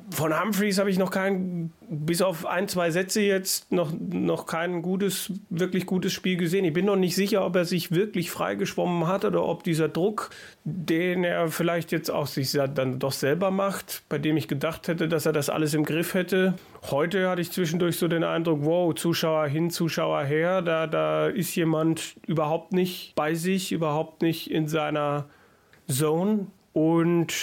von Humphreys habe ich noch kein, bis auf ein, zwei Sätze jetzt, noch, noch kein gutes, wirklich gutes Spiel gesehen. Ich bin noch nicht sicher, ob er sich wirklich freigeschwommen hat oder ob dieser Druck, den er vielleicht jetzt auch sich dann doch selber macht, bei dem ich gedacht hätte, dass er das alles im Griff hätte. Heute hatte ich zwischendurch so den Eindruck, wow, Zuschauer hin, Zuschauer her, da, da ist jemand überhaupt nicht bei sich, überhaupt nicht in seiner Zone. Und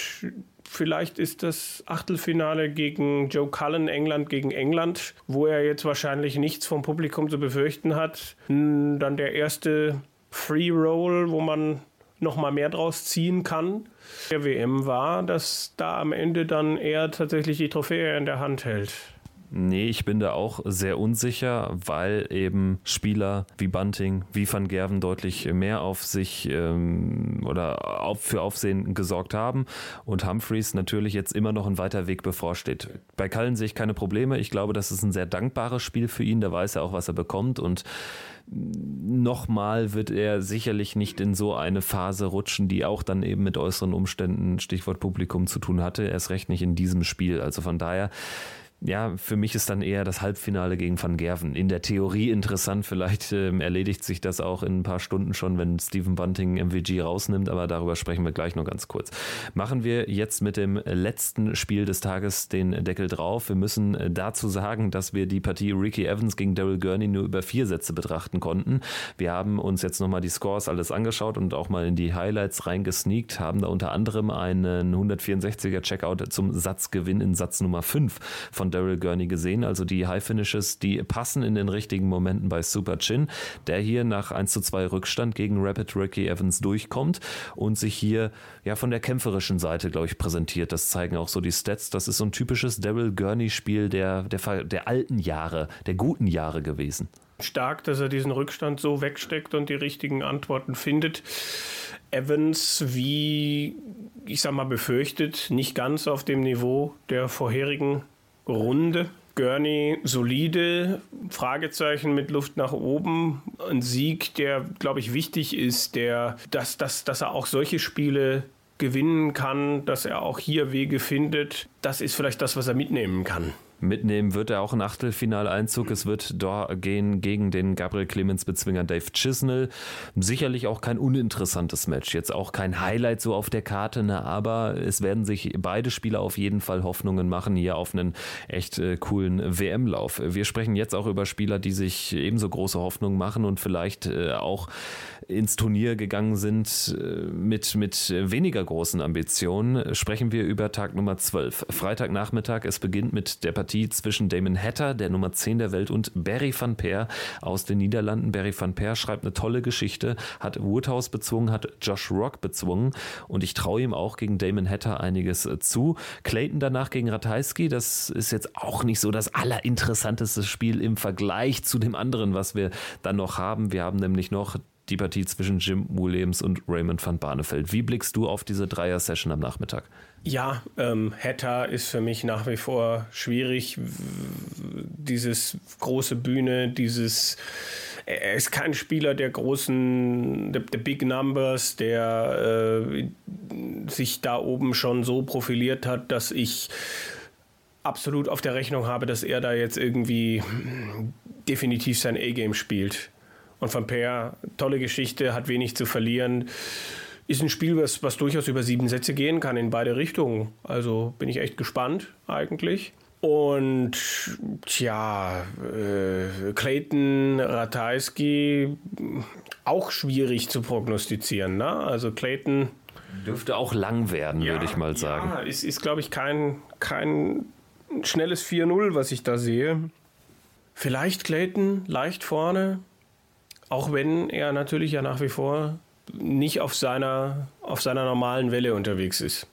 Vielleicht ist das Achtelfinale gegen Joe Cullen, England gegen England, wo er jetzt wahrscheinlich nichts vom Publikum zu befürchten hat. Dann der erste Free Roll, wo man noch mal mehr draus ziehen kann. Der WM war, dass da am Ende dann er tatsächlich die Trophäe in der Hand hält. Nee, ich bin da auch sehr unsicher, weil eben Spieler wie Bunting, wie Van Gerven deutlich mehr auf sich ähm, oder auf, für Aufsehen gesorgt haben und Humphreys natürlich jetzt immer noch ein weiter Weg bevorsteht. Bei Cullen sehe ich keine Probleme. Ich glaube, das ist ein sehr dankbares Spiel für ihn. Da weiß er auch, was er bekommt und nochmal wird er sicherlich nicht in so eine Phase rutschen, die auch dann eben mit äußeren Umständen, Stichwort Publikum, zu tun hatte. Erst recht nicht in diesem Spiel. Also von daher ja, für mich ist dann eher das Halbfinale gegen Van Gerven. In der Theorie interessant, vielleicht ähm, erledigt sich das auch in ein paar Stunden schon, wenn Stephen Bunting MVG rausnimmt, aber darüber sprechen wir gleich noch ganz kurz. Machen wir jetzt mit dem letzten Spiel des Tages den Deckel drauf. Wir müssen äh, dazu sagen, dass wir die Partie Ricky Evans gegen Daryl Gurney nur über vier Sätze betrachten konnten. Wir haben uns jetzt nochmal die Scores alles angeschaut und auch mal in die Highlights reingesneakt, haben da unter anderem einen 164er Checkout zum Satzgewinn in Satz Nummer 5 von Daryl Gurney gesehen. Also die High Finishes, die passen in den richtigen Momenten bei Super Chin, der hier nach 1 zu 2 Rückstand gegen Rapid Ricky Evans durchkommt und sich hier ja von der kämpferischen Seite, glaube ich, präsentiert. Das zeigen auch so die Stats. Das ist so ein typisches Daryl Gurney-Spiel der, der, der alten Jahre, der guten Jahre gewesen stark, dass er diesen Rückstand so wegsteckt und die richtigen Antworten findet. Evans, wie ich sag mal, befürchtet, nicht ganz auf dem Niveau der vorherigen Runde. Gurney solide, Fragezeichen mit Luft nach oben. Ein Sieg, der, glaube ich, wichtig ist, der, dass, dass, dass er auch solche Spiele gewinnen kann, dass er auch hier Wege findet. Das ist vielleicht das, was er mitnehmen kann. Mitnehmen wird er auch ein Achtelfinaleinzug. Es wird da gehen gegen den Gabriel Clemens Bezwinger Dave Chisnell. Sicherlich auch kein uninteressantes Match. Jetzt auch kein Highlight so auf der Karte, ne? aber es werden sich beide Spieler auf jeden Fall Hoffnungen machen hier auf einen echt äh, coolen WM-Lauf. Wir sprechen jetzt auch über Spieler, die sich ebenso große Hoffnungen machen und vielleicht äh, auch ins Turnier gegangen sind äh, mit, mit weniger großen Ambitionen. Sprechen wir über Tag Nummer 12. Freitagnachmittag. Es beginnt mit der Partie Partie zwischen Damon Hatter, der Nummer 10 der Welt, und Barry van Peer aus den Niederlanden. Barry van Peer schreibt eine tolle Geschichte, hat Woodhouse bezwungen, hat Josh Rock bezwungen und ich traue ihm auch gegen Damon Hatter einiges äh, zu. Clayton danach gegen Ratajski, das ist jetzt auch nicht so das allerinteressanteste Spiel im Vergleich zu dem anderen, was wir dann noch haben. Wir haben nämlich noch die Partie zwischen Jim Williams und Raymond van Barneveld. Wie blickst du auf diese Dreier-Session am Nachmittag? Ja, ähm, Hatter ist für mich nach wie vor schwierig. Dieses große Bühne, dieses er ist kein Spieler der großen, der, der Big Numbers, der äh, sich da oben schon so profiliert hat, dass ich absolut auf der Rechnung habe, dass er da jetzt irgendwie definitiv sein A-Game spielt. Und Van Peer, tolle Geschichte, hat wenig zu verlieren. Ist ein Spiel, was, was durchaus über sieben Sätze gehen kann in beide Richtungen. Also bin ich echt gespannt eigentlich. Und tja, äh, Clayton Ratajski auch schwierig zu prognostizieren. Ne? Also Clayton dürfte auch lang werden, ja, würde ich mal sagen. Ja, ist, ist glaube ich, kein, kein schnelles 4-0, was ich da sehe. Vielleicht Clayton leicht vorne, auch wenn er natürlich ja nach wie vor nicht auf seiner, auf seiner normalen Welle unterwegs ist.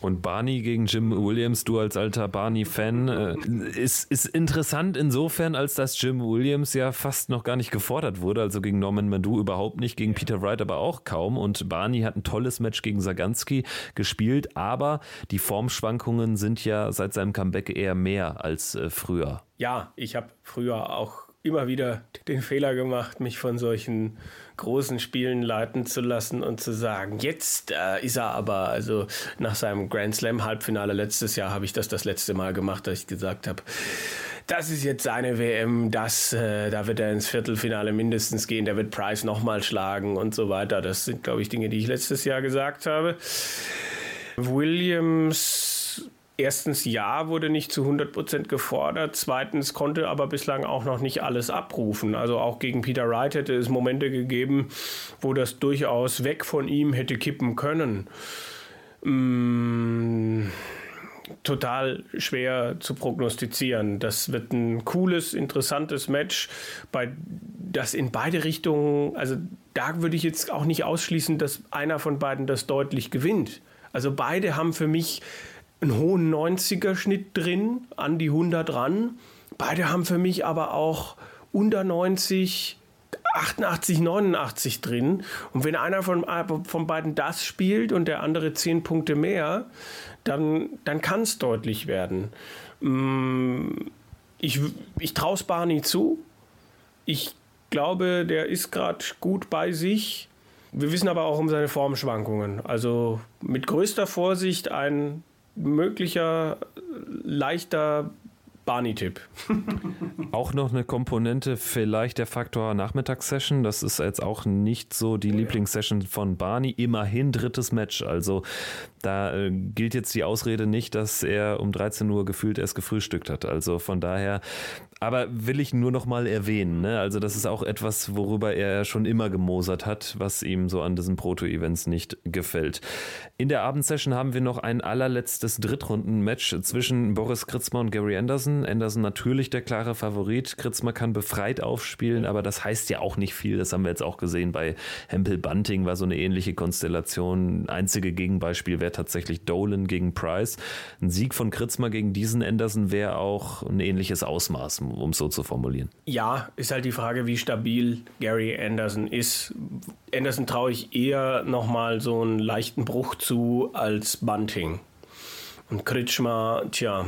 Und Barney gegen Jim Williams, du als alter Barney-Fan, äh, ist, ist interessant insofern, als dass Jim Williams ja fast noch gar nicht gefordert wurde. Also gegen Norman Madu überhaupt nicht, gegen Peter Wright aber auch kaum. Und Barney hat ein tolles Match gegen Saganski gespielt, aber die Formschwankungen sind ja seit seinem Comeback eher mehr als äh, früher. Ja, ich habe früher auch immer wieder den Fehler gemacht, mich von solchen großen Spielen leiten zu lassen und zu sagen, jetzt äh, ist er aber, also nach seinem Grand Slam Halbfinale letztes Jahr habe ich das das letzte Mal gemacht, dass ich gesagt habe, das ist jetzt seine WM, das, äh, da wird er ins Viertelfinale mindestens gehen, der wird Price nochmal schlagen und so weiter. Das sind, glaube ich, Dinge, die ich letztes Jahr gesagt habe. Williams erstens ja, wurde nicht zu 100 Prozent gefordert. Zweitens konnte aber bislang auch noch nicht alles abrufen. Also auch gegen Peter Wright hätte es Momente gegeben, wo das durchaus weg von ihm hätte kippen können. Mmh total schwer zu prognostizieren. Das wird ein cooles, interessantes Match, bei das in beide Richtungen, also da würde ich jetzt auch nicht ausschließen, dass einer von beiden das deutlich gewinnt. Also beide haben für mich einen hohen 90er-Schnitt drin, an die 100 ran. Beide haben für mich aber auch unter 90, 88, 89 drin. Und wenn einer von, von beiden das spielt und der andere 10 Punkte mehr, dann, dann kann es deutlich werden. Mm, ich, ich traue es Barney zu. Ich glaube, der ist gerade gut bei sich. Wir wissen aber auch um seine Formschwankungen. Also mit größter Vorsicht ein möglicher leichter Barney-Tipp. [LAUGHS] auch noch eine Komponente, vielleicht der Faktor Nachmittagssession. Das ist jetzt auch nicht so die oh, Lieblingssession von Barney. Immerhin drittes Match. Also da äh, gilt jetzt die Ausrede nicht, dass er um 13 Uhr gefühlt erst gefrühstückt hat. Also von daher aber will ich nur noch mal erwähnen. Ne? Also das ist auch etwas, worüber er schon immer gemosert hat, was ihm so an diesen Proto-Events nicht gefällt. In der Abendsession haben wir noch ein allerletztes Drittrunden-Match zwischen Boris Kritzmer und Gary Anderson. Anderson natürlich der klare Favorit. Kritzmer kann befreit aufspielen, aber das heißt ja auch nicht viel. Das haben wir jetzt auch gesehen bei Hempel Bunting war so eine ähnliche Konstellation. Einzige Gegenbeispiel wäre tatsächlich Dolan gegen Price. Ein Sieg von Kritzmer gegen diesen Anderson wäre auch ein ähnliches Ausmaß um es so zu formulieren. Ja, ist halt die Frage, wie stabil Gary Anderson ist. Anderson traue ich eher nochmal so einen leichten Bruch zu als Bunting. Und Kritschmer, tja,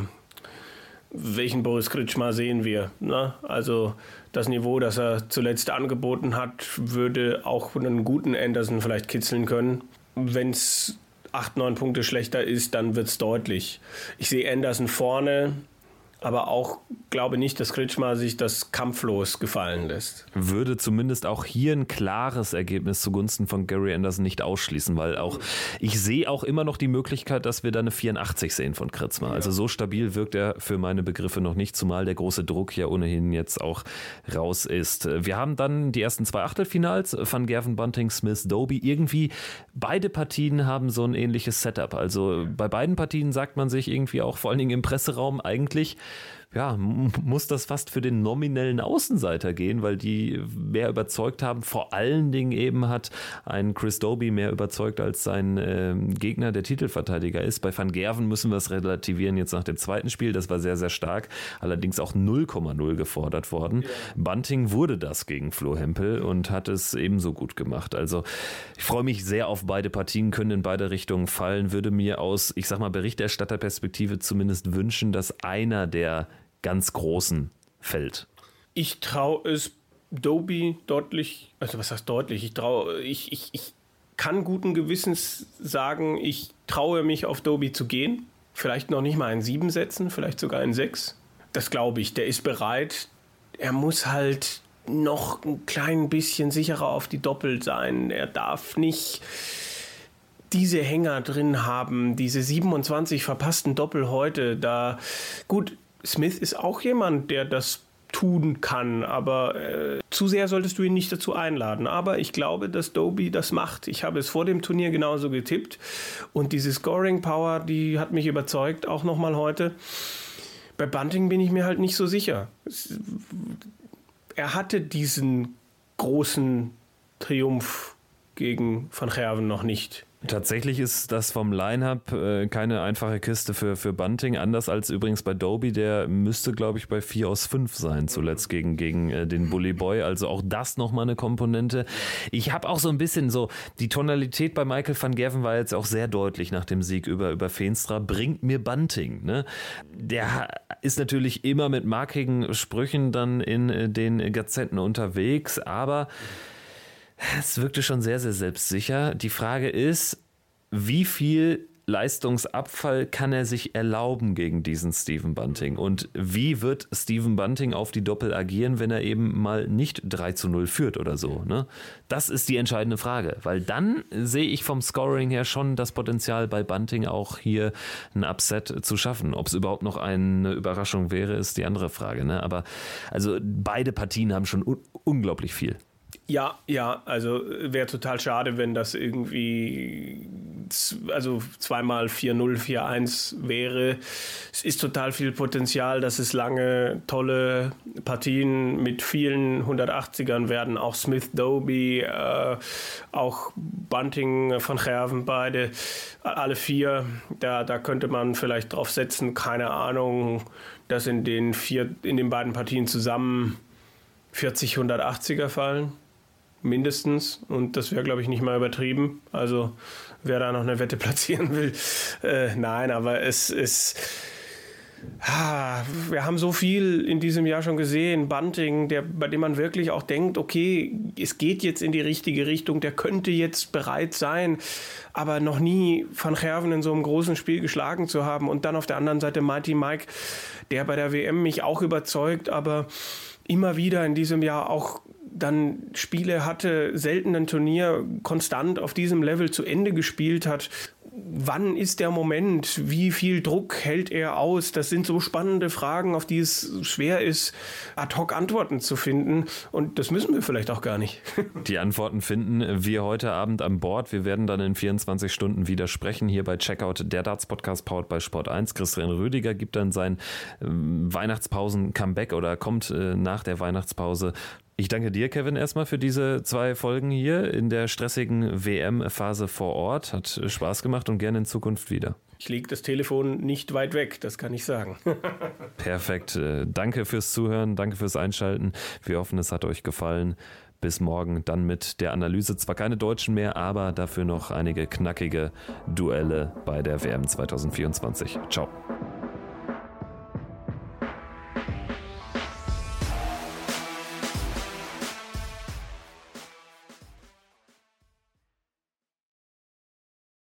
welchen Boris Kritschmer sehen wir? Ne? Also das Niveau, das er zuletzt angeboten hat, würde auch einen guten Anderson vielleicht kitzeln können. Wenn es acht, neun Punkte schlechter ist, dann wird es deutlich. Ich sehe Anderson vorne, aber auch glaube nicht, dass Kritschmer sich das kampflos gefallen lässt. Würde zumindest auch hier ein klares Ergebnis zugunsten von Gary Anderson nicht ausschließen, weil auch ich sehe auch immer noch die Möglichkeit, dass wir da eine 84 sehen von Kritzmer. Ja. Also so stabil wirkt er für meine Begriffe noch nicht, zumal der große Druck ja ohnehin jetzt auch raus ist. Wir haben dann die ersten zwei Achtelfinals von Gavin Bunting, Smith, Doby. Irgendwie beide Partien haben so ein ähnliches Setup. Also bei beiden Partien sagt man sich irgendwie auch vor allen Dingen im Presseraum eigentlich, ja, muss das fast für den nominellen Außenseiter gehen, weil die mehr überzeugt haben. Vor allen Dingen eben hat ein Chris Doby mehr überzeugt als sein äh, Gegner, der Titelverteidiger ist. Bei Van Gerven müssen wir es relativieren jetzt nach dem zweiten Spiel. Das war sehr, sehr stark. Allerdings auch 0,0 gefordert worden. Ja. Bunting wurde das gegen Flo Hempel und hat es ebenso gut gemacht. Also ich freue mich sehr auf beide Partien, können in beide Richtungen fallen. Würde mir aus, ich sag mal, Berichterstatterperspektive zumindest wünschen, dass einer der ganz Großen fällt? Ich traue es Doby deutlich, also was heißt deutlich? Ich traue, ich, ich, ich kann guten Gewissens sagen, ich traue mich auf Doby zu gehen. Vielleicht noch nicht mal ein 7 setzen, vielleicht sogar ein 6. Das glaube ich. Der ist bereit. Er muss halt noch ein klein bisschen sicherer auf die Doppel sein. Er darf nicht diese Hänger drin haben, diese 27 verpassten Doppel heute. Da gut, Smith ist auch jemand, der das tun kann, aber äh, zu sehr solltest du ihn nicht dazu einladen. Aber ich glaube, dass Doby das macht. Ich habe es vor dem Turnier genauso getippt und diese Scoring Power, die hat mich überzeugt, auch nochmal heute. Bei Bunting bin ich mir halt nicht so sicher. Er hatte diesen großen Triumph gegen Van Gerven noch nicht. Tatsächlich ist das vom Line-Up äh, keine einfache Kiste für, für Bunting, anders als übrigens bei Doby, der müsste, glaube ich, bei 4 aus 5 sein, zuletzt gegen, gegen äh, den Bully Boy. Also auch das nochmal eine Komponente. Ich habe auch so ein bisschen so, die Tonalität bei Michael van Gerven war jetzt auch sehr deutlich nach dem Sieg über, über Feenstra, bringt mir Bunting. Ne? Der ist natürlich immer mit markigen Sprüchen dann in äh, den Gazetten unterwegs, aber es wirkte schon sehr, sehr selbstsicher. Die Frage ist, wie viel Leistungsabfall kann er sich erlauben gegen diesen Steven Bunting? Und wie wird Steven Bunting auf die Doppel agieren, wenn er eben mal nicht 3 zu 0 führt oder so? Ne? Das ist die entscheidende Frage, weil dann sehe ich vom Scoring her schon das Potenzial bei Bunting auch hier ein Upset zu schaffen. Ob es überhaupt noch eine Überraschung wäre, ist die andere Frage. Ne? Aber also beide Partien haben schon un unglaublich viel. Ja, ja, also wäre total schade, wenn das irgendwie also zweimal 4-0, 4-1 wäre. Es ist total viel Potenzial, dass es lange tolle Partien mit vielen 180ern werden. Auch Smith Doby, äh, auch Bunting von Gerven, beide, alle vier. Da, da könnte man vielleicht drauf setzen, keine Ahnung, dass in den, vier, in den beiden Partien zusammen 40 180er fallen mindestens. Und das wäre, glaube ich, nicht mal übertrieben. Also wer da noch eine Wette [LAUGHS] platzieren will, äh, nein, aber es ist. Ah, wir haben so viel in diesem Jahr schon gesehen. Bunting, der, bei dem man wirklich auch denkt, okay, es geht jetzt in die richtige Richtung, der könnte jetzt bereit sein, aber noch nie Van Gerven in so einem großen Spiel geschlagen zu haben. Und dann auf der anderen Seite Mighty Mike, der bei der WM mich auch überzeugt, aber immer wieder in diesem Jahr auch dann Spiele hatte, selten ein Turnier konstant auf diesem Level zu Ende gespielt hat. Wann ist der Moment? Wie viel Druck hält er aus? Das sind so spannende Fragen, auf die es schwer ist, ad hoc Antworten zu finden. Und das müssen wir vielleicht auch gar nicht. [LAUGHS] Die Antworten finden wir heute Abend an Bord. Wir werden dann in 24 Stunden wieder sprechen hier bei Checkout, der Darts Podcast powered bei Sport 1. Christian Rüdiger gibt dann sein ähm, Weihnachtspausen-Comeback oder kommt äh, nach der Weihnachtspause ich danke dir, Kevin, erstmal für diese zwei Folgen hier in der stressigen WM-Phase vor Ort. Hat Spaß gemacht und gerne in Zukunft wieder. Ich lege das Telefon nicht weit weg, das kann ich sagen. [LAUGHS] Perfekt. Äh, danke fürs Zuhören, danke fürs Einschalten. Wir hoffen, es hat euch gefallen. Bis morgen dann mit der Analyse. Zwar keine Deutschen mehr, aber dafür noch einige knackige Duelle bei der WM 2024. Ciao.